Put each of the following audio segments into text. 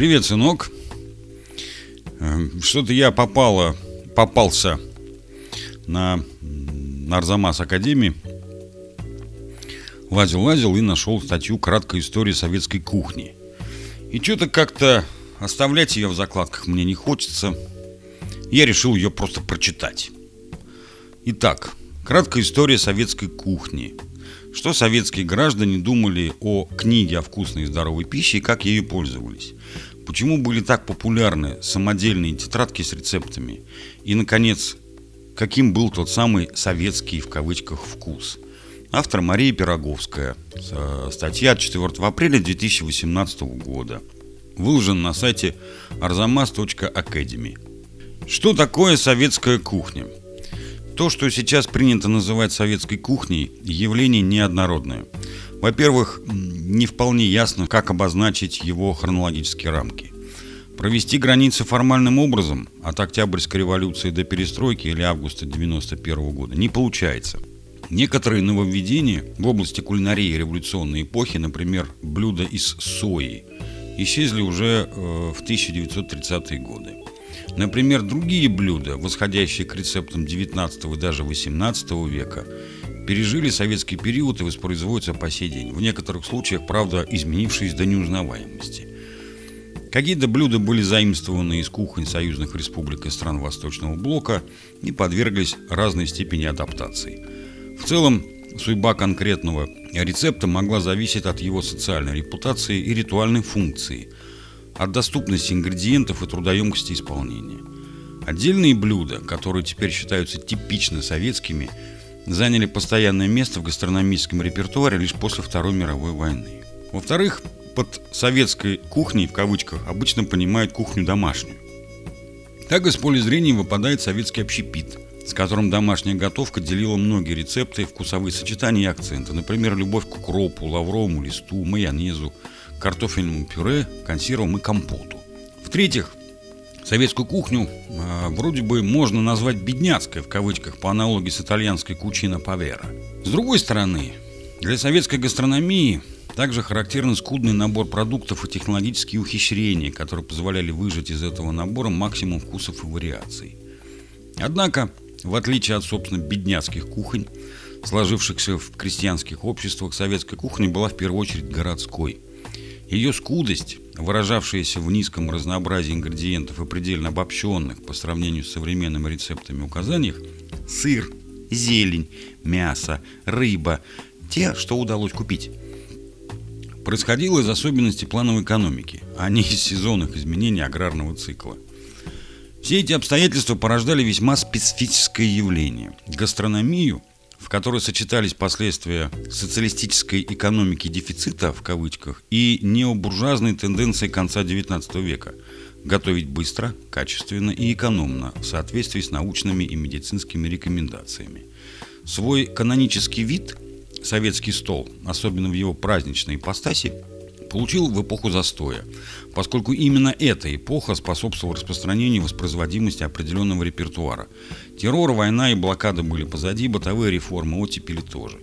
Привет, сынок. Эм, что-то я попала, попался на Арзамас Академии. Лазил-лазил и нашел статью «Краткая история советской кухни». И что-то как-то оставлять ее в закладках мне не хочется. Я решил ее просто прочитать. Итак, краткая история советской кухни. Что советские граждане думали о книге о вкусной и здоровой пище и как ею пользовались. Почему были так популярны самодельные тетрадки с рецептами? И, наконец, каким был тот самый «советский» в кавычках вкус? Автор Мария Пироговская. Статья от 4 апреля 2018 года. Выложен на сайте arzamas.academy. Что такое советская кухня? То, что сейчас принято называть советской кухней, явление неоднородное. Во-первых, не вполне ясно, как обозначить его хронологические рамки. Провести границы формальным образом от Октябрьской революции до перестройки или августа 1991 года не получается. Некоторые нововведения в области кулинарии революционной эпохи, например, блюда из сои, исчезли уже э, в 1930-е годы. Например, другие блюда, восходящие к рецептам 19 и даже 18 века, пережили советский период и воспроизводятся по сей день, в некоторых случаях, правда, изменившись до неузнаваемости. Какие-то блюда были заимствованы из кухонь союзных республик и стран Восточного блока и подверглись разной степени адаптации. В целом, судьба конкретного рецепта могла зависеть от его социальной репутации и ритуальной функции – от доступности ингредиентов и трудоемкости исполнения. Отдельные блюда, которые теперь считаются типично советскими, заняли постоянное место в гастрономическом репертуаре лишь после Второй мировой войны. Во-вторых, под советской кухней, в кавычках, обычно понимают кухню домашнюю. Так из поля зрения выпадает советский общепит, с которым домашняя готовка делила многие рецепты, вкусовые сочетания и акценты. Например, любовь к укропу, лавровому листу, майонезу, картофельному пюре, консервам и компоту. В-третьих, советскую кухню э, вроде бы можно назвать бедняцкой, в кавычках, по аналогии с итальянской кучино павера. С другой стороны, для советской гастрономии также характерен скудный набор продуктов и технологические ухищрения, которые позволяли выжать из этого набора максимум вкусов и вариаций. Однако, в отличие от, собственно, бедняцких кухонь, сложившихся в крестьянских обществах, советская кухня была в первую очередь городской – ее скудость, выражавшаяся в низком разнообразии ингредиентов и предельно обобщенных по сравнению с современными рецептами указаниях, сыр, зелень, мясо, рыба, те, что удалось купить, происходило из особенностей плановой экономики, а не из сезонных изменений аграрного цикла. Все эти обстоятельства порождали весьма специфическое явление – гастрономию – в которой сочетались последствия социалистической экономики дефицита, в кавычках, и необуржуазные тенденции конца XIX века – готовить быстро, качественно и экономно в соответствии с научными и медицинскими рекомендациями. Свой канонический вид – советский стол, особенно в его праздничной ипостаси, получил в эпоху застоя, поскольку именно эта эпоха способствовала распространению воспроизводимости определенного репертуара. Террор, война и блокада были позади, бытовые реформы, оттепели тоже.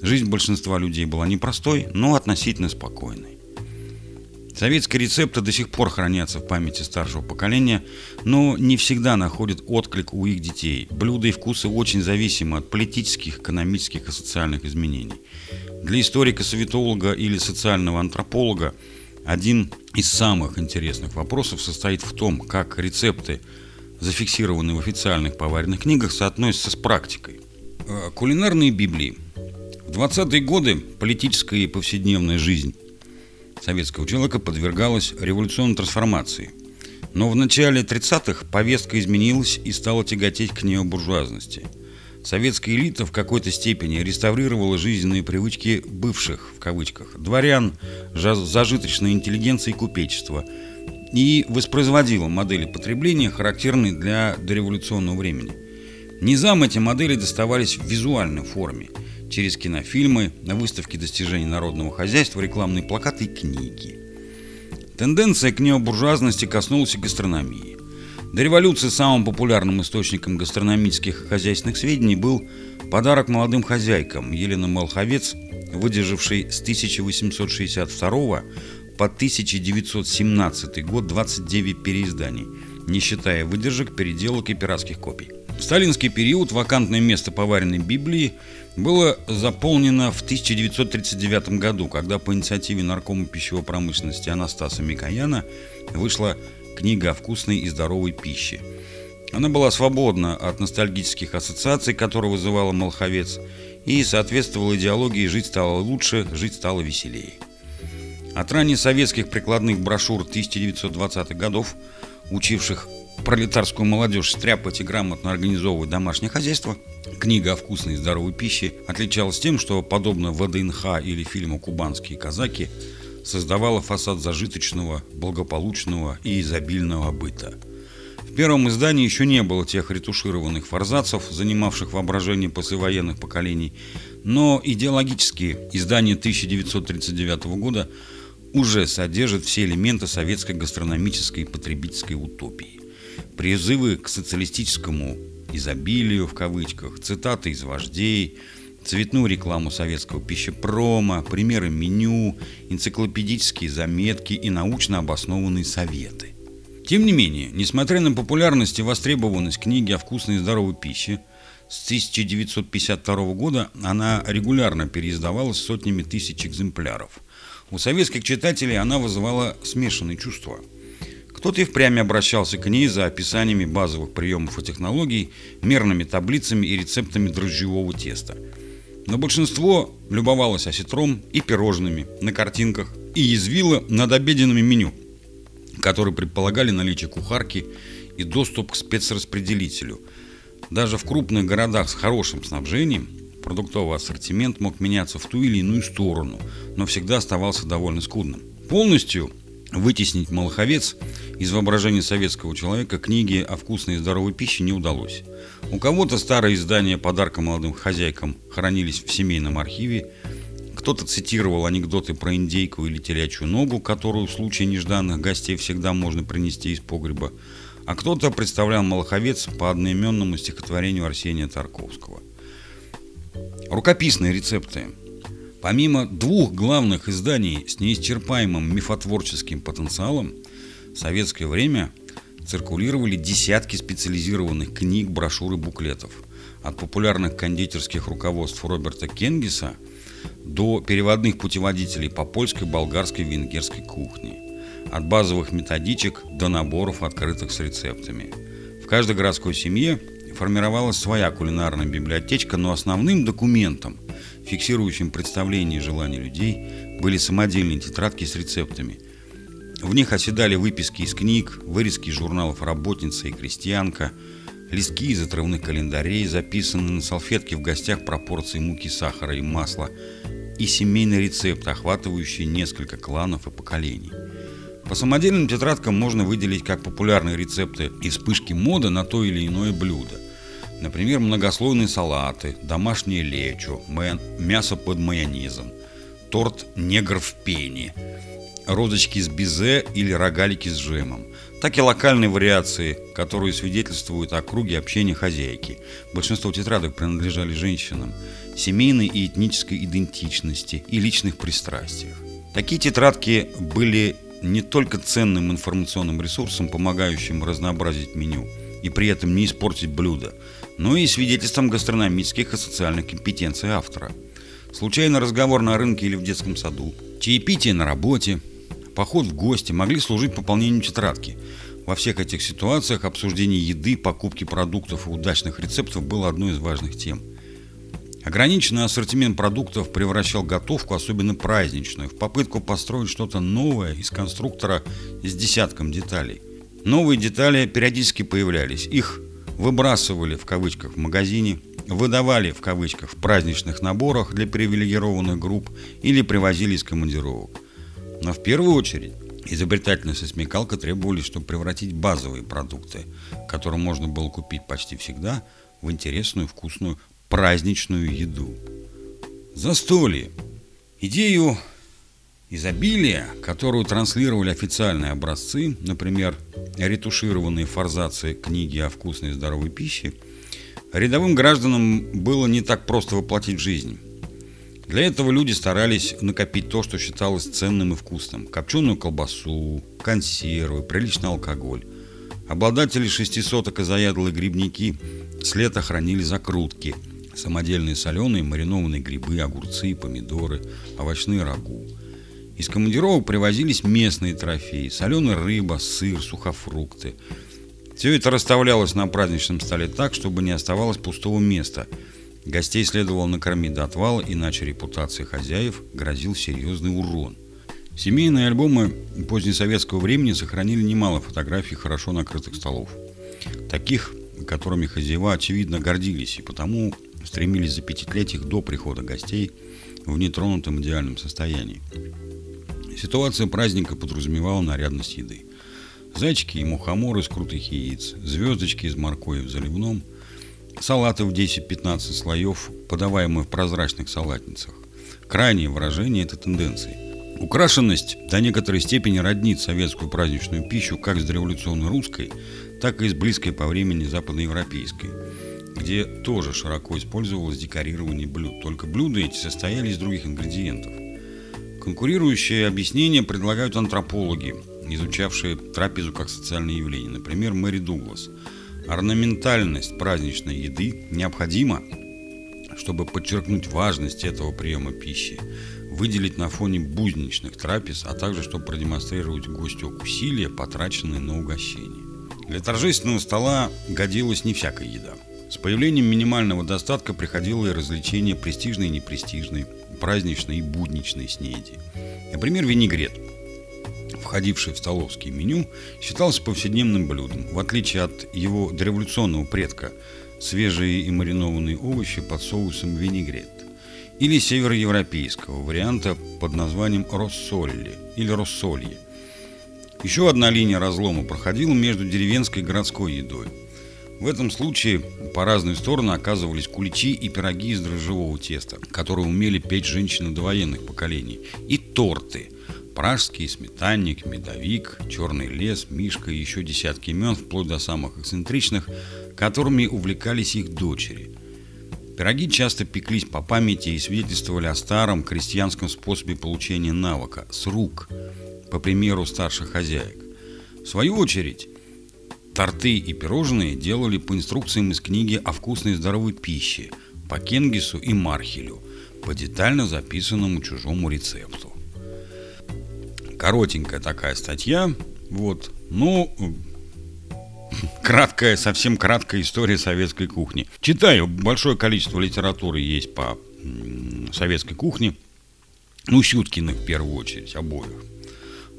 Жизнь большинства людей была непростой, но относительно спокойной. Советские рецепты до сих пор хранятся в памяти старшего поколения, но не всегда находят отклик у их детей. Блюда и вкусы очень зависимы от политических, экономических и социальных изменений. Для историка-советолога или социального антрополога один из самых интересных вопросов состоит в том, как рецепты, зафиксированные в официальных поваренных книгах, соотносятся с практикой. Э, кулинарные библии. В 20-е годы политическая и повседневная жизнь советского человека подвергалась революционной трансформации. Но в начале 30-х повестка изменилась и стала тяготеть к необуржуазности – Советская элита в какой-то степени реставрировала жизненные привычки бывших, в кавычках, дворян, зажиточной интеллигенции и купечества и воспроизводила модели потребления, характерные для дореволюционного времени. Низам эти модели доставались в визуальной форме, через кинофильмы, на выставке достижений народного хозяйства, рекламные плакаты и книги. Тенденция к необуржуазности коснулась и гастрономии. До революции самым популярным источником гастрономических и хозяйственных сведений был подарок молодым хозяйкам Елена Молховец, выдержавшей с 1862 по 1917 год 29 переизданий, не считая выдержек, переделок и пиратских копий. В сталинский период вакантное место поваренной Библии было заполнено в 1939 году, когда по инициативе наркома пищевой промышленности Анастаса Микояна вышла книга о вкусной и здоровой пище. Она была свободна от ностальгических ассоциаций, которые вызывала Молховец, и соответствовала идеологии «жить стало лучше, жить стало веселее». От ранних советских прикладных брошюр 1920-х годов, учивших пролетарскую молодежь стряпать и грамотно организовывать домашнее хозяйство, книга о вкусной и здоровой пище отличалась тем, что, подобно ВДНХ или фильму «Кубанские казаки», создавала фасад зажиточного, благополучного и изобильного быта. В первом издании еще не было тех ретушированных форзацев, занимавших воображение послевоенных поколений, но идеологически издание 1939 года уже содержит все элементы советской гастрономической и потребительской утопии. Призывы к социалистическому изобилию в кавычках, цитаты из вождей, цветную рекламу советского пищепрома, примеры меню, энциклопедические заметки и научно обоснованные советы. Тем не менее, несмотря на популярность и востребованность книги о вкусной и здоровой пище, с 1952 года она регулярно переиздавалась сотнями тысяч экземпляров. У советских читателей она вызывала смешанные чувства – кто-то и впрямь обращался к ней за описаниями базовых приемов и технологий, мерными таблицами и рецептами дрожжевого теста. Но большинство любовалось осетром и пирожными на картинках и язвило над обеденными меню, которые предполагали наличие кухарки и доступ к спецраспределителю. Даже в крупных городах с хорошим снабжением продуктовый ассортимент мог меняться в ту или иную сторону, но всегда оставался довольно скудным. Полностью вытеснить Малаховец из воображения советского человека книги о вкусной и здоровой пище не удалось. У кого-то старые издания подарка молодым хозяйкам хранились в семейном архиве, кто-то цитировал анекдоты про индейку или телячью ногу, которую в случае нежданных гостей всегда можно принести из погреба, а кто-то представлял Малаховец по одноименному стихотворению Арсения Тарковского. Рукописные рецепты. Помимо двух главных изданий с неисчерпаемым мифотворческим потенциалом – в советское время циркулировали десятки специализированных книг, брошюр и буклетов. От популярных кондитерских руководств Роберта Кенгиса до переводных путеводителей по польской, болгарской, венгерской кухне. От базовых методичек до наборов, открытых с рецептами. В каждой городской семье формировалась своя кулинарная библиотечка, но основным документом, фиксирующим представления и желания людей, были самодельные тетрадки с рецептами – в них оседали выписки из книг, вырезки из журналов «Работница» и «Крестьянка», листки из отрывных календарей, записанные на салфетке в гостях пропорции муки, сахара и масла, и семейный рецепт, охватывающий несколько кланов и поколений. По самодельным тетрадкам можно выделить как популярные рецепты и вспышки моды на то или иное блюдо. Например, многослойные салаты, домашнее лечо, мясо под майонезом, торт «Негр в пене», розочки с бизе или рогалики с джемом, так и локальные вариации, которые свидетельствуют о круге общения хозяйки. Большинство тетрадок принадлежали женщинам, семейной и этнической идентичности и личных пристрастиях. Такие тетрадки были не только ценным информационным ресурсом, помогающим разнообразить меню и при этом не испортить блюдо, но и свидетельством гастрономических и социальных компетенций автора. Случайный разговор на рынке или в детском саду, чаепитие на работе, поход в гости могли служить пополнению тетрадки. Во всех этих ситуациях обсуждение еды, покупки продуктов и удачных рецептов было одной из важных тем. Ограниченный ассортимент продуктов превращал готовку, особенно праздничную, в попытку построить что-то новое из конструктора с десятком деталей. Новые детали периодически появлялись. Их выбрасывали в кавычках в магазине, выдавали в кавычках в праздничных наборах для привилегированных групп или привозили из командировок. Но в первую очередь изобретательность и смекалка требовали, чтобы превратить базовые продукты, которые можно было купить почти всегда, в интересную, вкусную, праздничную еду. Застолье. Идею изобилия, которую транслировали официальные образцы, например, ретушированные форзации книги о вкусной и здоровой пище, рядовым гражданам было не так просто воплотить жизнь. Для этого люди старались накопить то, что считалось ценным и вкусным. Копченую колбасу, консервы, приличный алкоголь. Обладатели шестисоток и заядлые грибники с лета хранили закрутки, самодельные соленые маринованные грибы, огурцы, помидоры, овощные рагу. Из командировок привозились местные трофеи – соленая рыба, сыр, сухофрукты. Все это расставлялось на праздничном столе так, чтобы не оставалось пустого места – Гостей следовало накормить до отвала, иначе репутации хозяев грозил серьезный урон. Семейные альбомы позднесоветского времени сохранили немало фотографий хорошо накрытых столов. Таких, которыми хозяева, очевидно, гордились и потому стремились запечатлеть их до прихода гостей в нетронутом идеальном состоянии. Ситуация праздника подразумевала нарядность еды. Зайчики и мухоморы из крутых яиц, звездочки из моркови в заливном – Салаты в 10-15 слоев, подаваемые в прозрачных салатницах. Крайнее выражение этой тенденции. Украшенность до некоторой степени роднит советскую праздничную пищу как с дореволюционной русской, так и с близкой по времени западноевропейской, где тоже широко использовалось декорирование блюд. Только блюда эти состояли из других ингредиентов. Конкурирующие объяснения предлагают антропологи, изучавшие трапезу как социальное явление. Например, Мэри Дуглас – Орнаментальность праздничной еды необходима, чтобы подчеркнуть важность этого приема пищи, выделить на фоне будничных трапез, а также чтобы продемонстрировать гостю усилия, потраченные на угощение. Для торжественного стола годилась не всякая еда. С появлением минимального достатка приходило и развлечение престижной и непрестижной, праздничной и будничной снеди. Например, винегрет – входивший в столовское меню, считался повседневным блюдом, в отличие от его дореволюционного предка – свежие и маринованные овощи под соусом винегрет, или североевропейского варианта под названием россолли или россолье. Еще одна линия разлома проходила между деревенской и городской едой. В этом случае по разные стороны оказывались куличи и пироги из дрожжевого теста, которые умели петь женщины довоенных поколений, и торты – Пражский, Сметанник, Медовик, Черный лес, Мишка и еще десятки имен, вплоть до самых эксцентричных, которыми увлекались их дочери. Пироги часто пеклись по памяти и свидетельствовали о старом крестьянском способе получения навыка – с рук, по примеру старших хозяек. В свою очередь, торты и пирожные делали по инструкциям из книги о вкусной и здоровой пище, по Кенгису и Мархелю, по детально записанному чужому рецепту коротенькая такая статья. Вот. Ну, краткая, совсем краткая история советской кухни. Читаю, большое количество литературы есть по советской кухне. Ну, Щуткиных в первую очередь, обоих.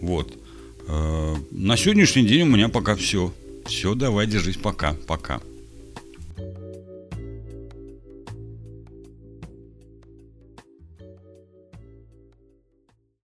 Вот. Э, на сегодняшний день у меня пока все. Все, давай, держись, пока, пока.